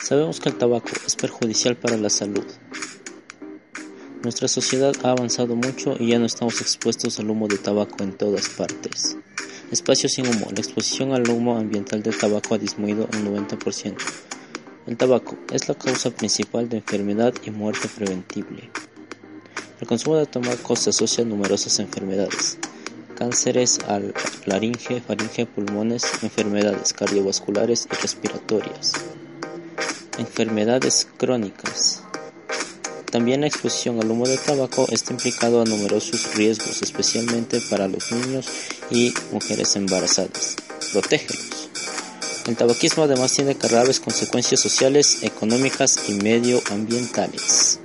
Sabemos que el tabaco es perjudicial para la salud. Nuestra sociedad ha avanzado mucho y ya no estamos expuestos al humo de tabaco en todas partes. Espacio sin humo. La exposición al humo ambiental del tabaco ha disminuido un 90%. El tabaco es la causa principal de enfermedad y muerte preventible. El consumo de tabaco se asocia a numerosas enfermedades, cánceres al laringe, faringe, pulmones, enfermedades cardiovasculares y respiratorias enfermedades crónicas. También la exposición al humo de tabaco está implicado a numerosos riesgos, especialmente para los niños y mujeres embarazadas. Protégelos. El tabaquismo además tiene graves consecuencias sociales, económicas y medioambientales.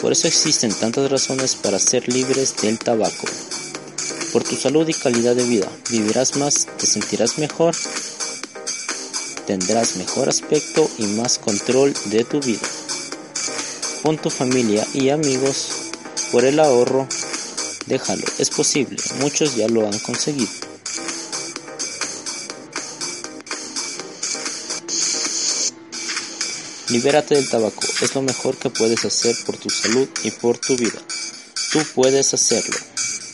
Por eso existen tantas razones para ser libres del tabaco. Por tu salud y calidad de vida, vivirás más, te sentirás mejor tendrás mejor aspecto y más control de tu vida. Con tu familia y amigos, por el ahorro, déjalo, es posible, muchos ya lo han conseguido. Libérate del tabaco, es lo mejor que puedes hacer por tu salud y por tu vida. Tú puedes hacerlo.